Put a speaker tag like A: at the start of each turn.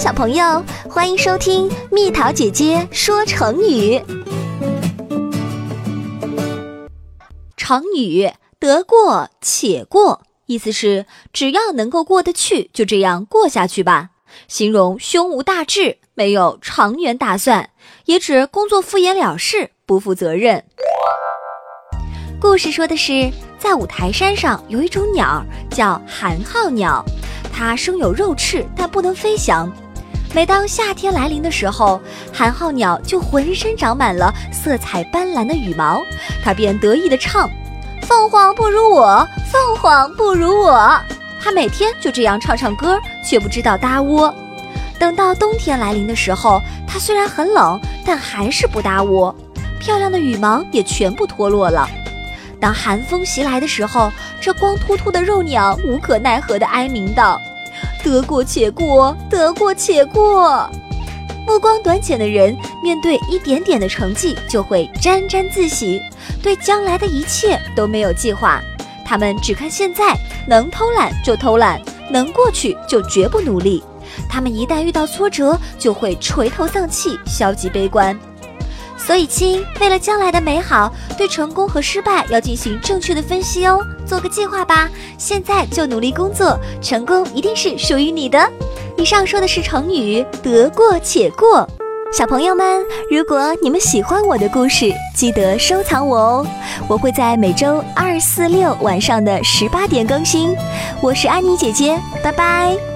A: 小朋友，欢迎收听蜜桃姐姐说成语。成语得过且过，意思是只要能够过得去，就这样过下去吧。形容胸无大志，没有长远打算，也指工作敷衍了事，不负责任。故事说的是，在五台山上有一种鸟叫寒号鸟，它生有肉翅，但不能飞翔。每当夏天来临的时候，寒号鸟就浑身长满了色彩斑斓的羽毛，它便得意地唱：“凤凰不如我，凤凰不如我。”它每天就这样唱唱歌，却不知道搭窝。等到冬天来临的时候，它虽然很冷，但还是不搭窝，漂亮的羽毛也全部脱落了。当寒风袭来的时候，这光秃秃的肉鸟无可奈何地哀鸣道。得过且过，得过且过。目光短浅的人，面对一点点的成绩就会沾沾自喜，对将来的一切都没有计划。他们只看现在，能偷懒就偷懒，能过去就绝不努力。他们一旦遇到挫折，就会垂头丧气、消极悲观。所以，亲，为了将来的美好，对成功和失败要进行正确的分析哦，做个计划吧。现在就努力工作，成功一定是属于你的。以上说的是成语“得过且过”。小朋友们，如果你们喜欢我的故事，记得收藏我哦，我会在每周二、四、六晚上的十八点更新。我是安妮姐姐，拜拜。